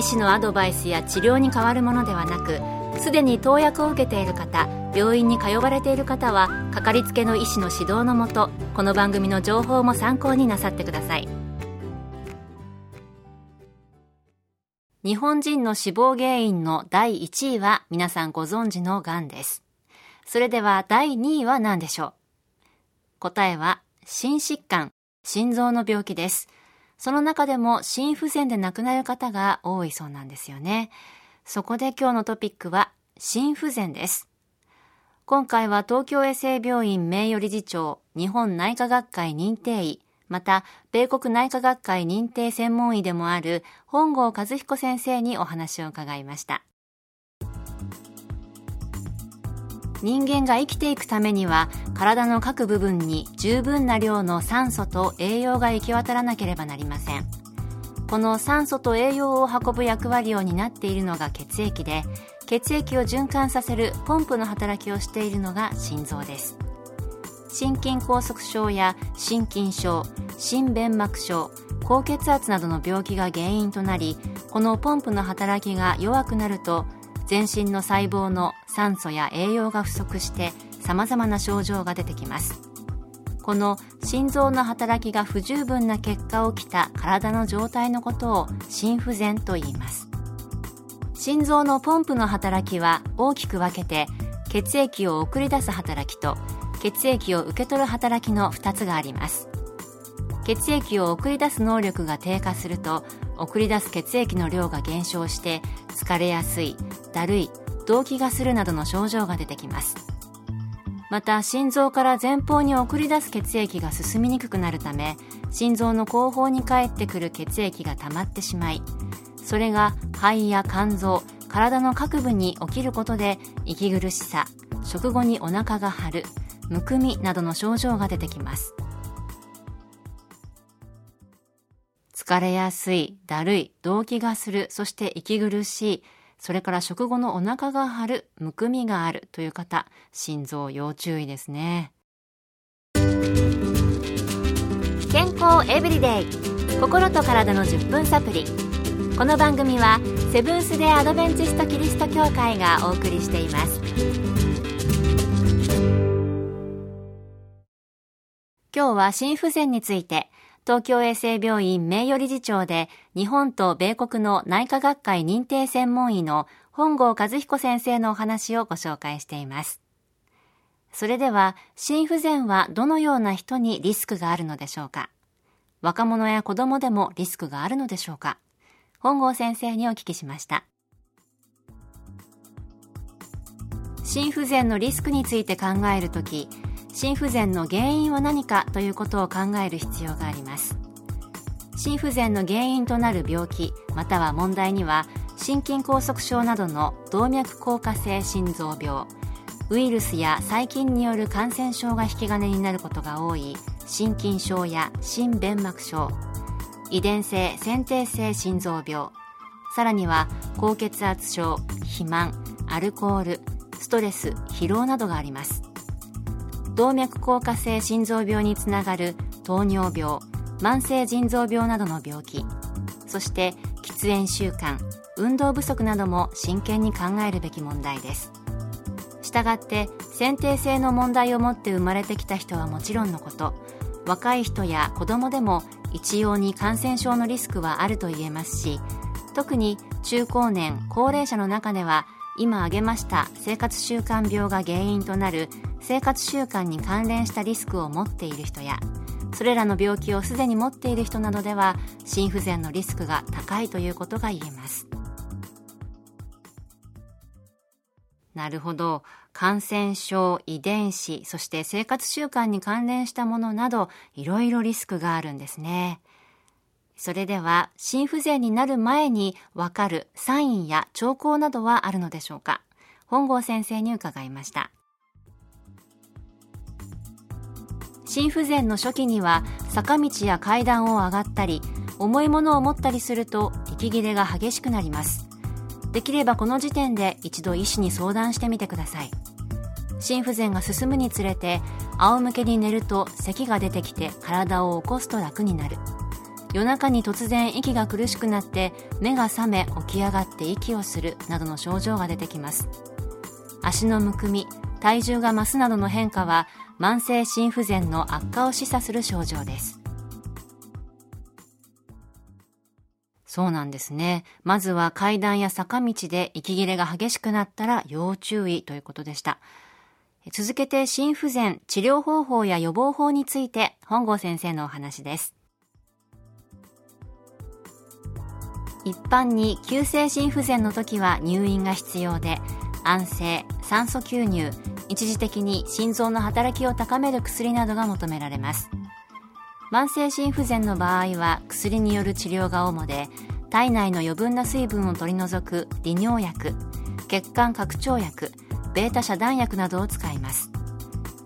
医師のアドバイスや治療に変わるものではなくすでに投薬を受けている方病院に通われている方はかかりつけの医師の指導のもとこの番組の情報も参考になさってください。日本人の死亡原因の第1位は皆さんご存知のがんです。それでは第2位は何でしょう？答えは心疾患心臓の病気です。その中でも心不全で亡くなる方が多いそうなんですよね。そこで今日のトピックは心不全です。今回は東京衛生病院名誉理事長、日本内科学会認定医、また、米国内科学会認定専門医でもある本郷和彦先生にお話を伺いました。人間が生きていくためには体の各部分に十分な量の酸素と栄養が行き渡らなければなりません。この酸素と栄養を運ぶ役割を担っているのが血液で血液を循環させるポンプの働きをしているのが心臓です。心筋梗塞症や心筋症心弁膜症高血圧などの病気が原因となりこのポンプの働きが弱くなると全身の細胞の酸素や栄養が不足して様々な症状が出てきます。この心臓の働きが不十分な結果起きた体の状態のことを心不全と言います。心臓のポンプの働きは大きく分けて血液を送り出す働きと血液を受け取る働きの2つがあります。血液を送り出す能力が低下すると送り出す血液の量が減少して疲れやすいだるい動悸がするなどの症状が出てきます。また心臓から前方に送り出す血液が進みにくくなるため心臓の後方に返ってくる血液が溜まってしまいそれが肺や肝臓体の各部に起きることで息苦しさ食後にお腹が張るむくみなどの症状が出てきます。疲れやすい、だるい、動悸がする、そして息苦しい、それから食後のお腹が張る、むくみがあるという方、心臓要注意ですね。健康エブリデイ。心と体の10分サプリ。この番組はセブンス・デ・アドベンチスト・キリスト教会がお送りしています。今日は心不全について東京衛生病院名誉理事長で日本と米国の内科学会認定専門医の本郷和彦先生のお話をご紹介しています。それでは、心不全はどのような人にリスクがあるのでしょうか？若者や子供でもリスクがあるのでしょうか？本郷先生にお聞きしました。心不全のリスクについて考えるとき、心不全の原因は何かということを考える必要があります。心不全の原因となる病気または問題には心筋梗塞症などの動脈硬化性心臓病ウイルスや細菌による感染症が引き金になることが多い心筋症や心弁膜症遺伝性先天性心臓病さらには高血圧症肥満アルコールストレス疲労などがあります。動脈硬化性心臓病につながる糖尿病慢性腎臓病などの病気。そして喫煙習慣運動不足なども真剣に考えるべき問題です。したがって先天性の問題を持って生まれてきた人はもちろんのこと若い人や子供でも一様に感染症のリスクはあると言えますし特に中高年高齢者の中では今挙げました生活習慣病が原因となる生活習慣に関連したリスクを持っている人やそれらの病気をすでに持っている人などでは心不全のリスクが高いということが言えます。なるほど。感染症遺伝子そして生活習慣に関連したものなどいろいろリスクがあるんですね。それでは心不全になる前にわかるサインや兆候などはあるのでしょうか？本郷先生に伺いました。心不全の初期には坂道や階段を上がったり重いものを持ったりすると息切れが激しくなります。できればこの時点で一度医師に相談してみてください。心不全が進むにつれて仰向けに寝ると咳が出てきて体を起こすと楽になる。夜中に突然息が苦しくなって目が覚め起き上がって息をするなどの症状が出てきます。足のむくみ体重が増すなどの変化は慢性心不全の悪化を示唆する症状ですそうなんですね。まずは階段や坂道で息切れが激しくなったら要注意ということでした。続けて心不全、治療方法や予防法について本郷先生のお話です。一般に急性心不全の時は入院が必要で安静酸素吸入一時的に心臓の働きを高める薬などが求められます。慢性心不全の場合は薬による治療が主で体内の余分な水分を取り除く利尿薬血管拡張薬ベータ遮断薬などを使います。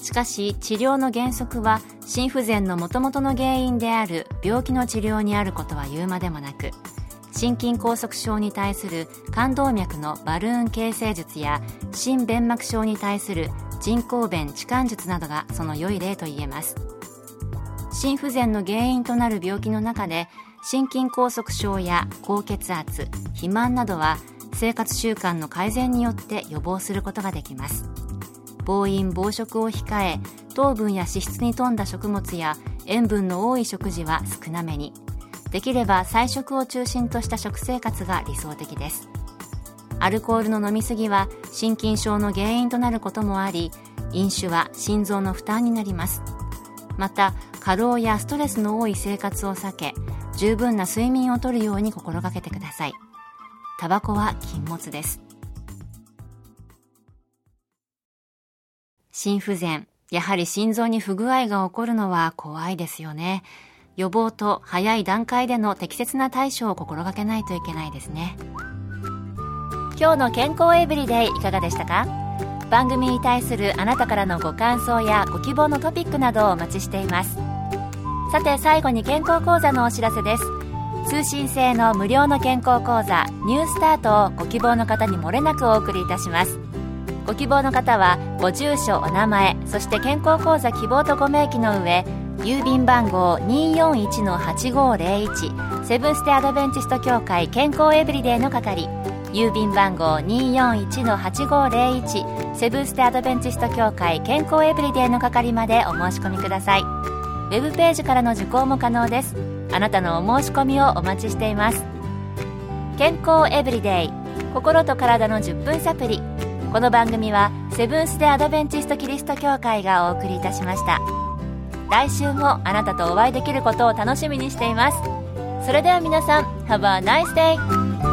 しかし治療の原則は心不全のもともとの原因である病気の治療にあることは言うまでもなく心筋梗塞症に対する冠動脈のバルーン形成術や心弁膜症に対する人工弁置換術などがその良い例と言えます。心不全の原因となる病気の中で心筋梗塞症や高血圧肥満などは生活習慣の改善によって予防することができます。暴飲暴食を控え糖分や脂質に富んだ食物や塩分の多い食事は少なめに。できれば菜食を中心とした食生活が理想的です。アルコールの飲みすぎは心筋症の原因となることもあり飲酒は心臓の負担になります。また過労やストレスの多い生活を避け十分な睡眠をとるように心がけてください。タバコは禁物です。心不全。やはり心臓に不具合が起こるのは怖いですよね。予防と早い段階での適切な対処を心がけないといけないですね。今日の健康エブリデイいかがでしたか？番組に対するあなたからのご感想やご希望のトピックなどをお待ちしています。さて最後に健康講座のお知らせです。通信制の無料の健康講座ニュースタートをご希望の方にもれなくお送りいたします。ご希望の方はご住所お名前そして健康講座希望とご明記の上郵便番号241-8501セブンステアドベンチスト協会健康エブリデイの係。郵便番号241-8501セブンステアドベンチスト協会健康エブリデイの係までお申し込みください。ウェブページからの受講も可能です。あなたのお申し込みをお待ちしています。健康エブリデイ心と体の10分サプリこの番組はセブンス・デ・アドベンチスト・キリスト教会がお送りいたしました。来週もあなたとお会いできることを楽しみにしていますそれでは皆さん Have a nice day!